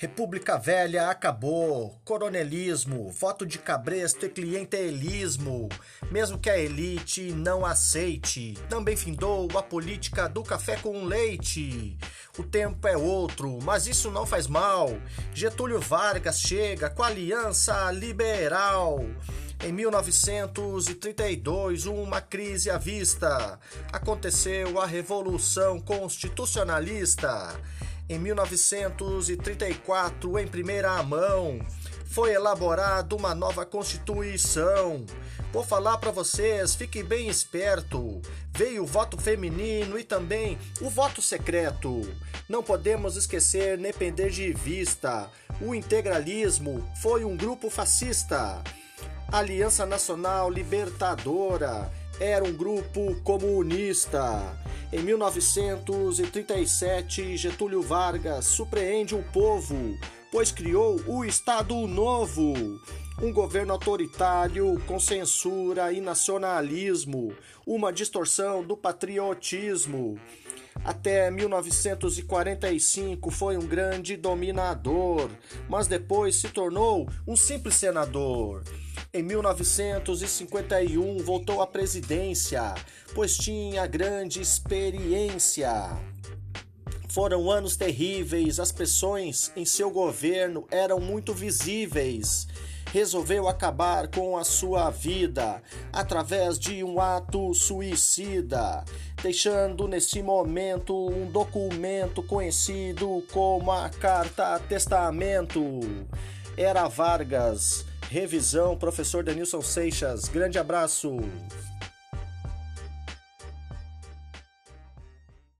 República Velha acabou, coronelismo, voto de cabresto e clientelismo, mesmo que a elite não aceite. Também findou a política do café com leite. O tempo é outro, mas isso não faz mal. Getúlio Vargas chega com a Aliança Liberal. Em 1932, uma crise à vista. Aconteceu a Revolução Constitucionalista. Em 1934, em primeira mão, foi elaborada uma nova Constituição. Vou falar para vocês, fiquem bem esperto. Veio o voto feminino e também o voto secreto. Não podemos esquecer nem perder de vista. O integralismo foi um grupo fascista. Aliança Nacional Libertadora era um grupo comunista. Em 1937, Getúlio Vargas surpreende o povo, pois criou o Estado Novo, um governo autoritário com censura e nacionalismo, uma distorção do patriotismo. Até 1945 foi um grande dominador, mas depois se tornou um simples senador. Em 1951 voltou à presidência, pois tinha grande experiência. Foram anos terríveis, as pressões em seu governo eram muito visíveis. Resolveu acabar com a sua vida através de um ato suicida, deixando nesse momento um documento conhecido como a Carta Testamento. Era Vargas Revisão, professor Denilson Seixas. Grande abraço.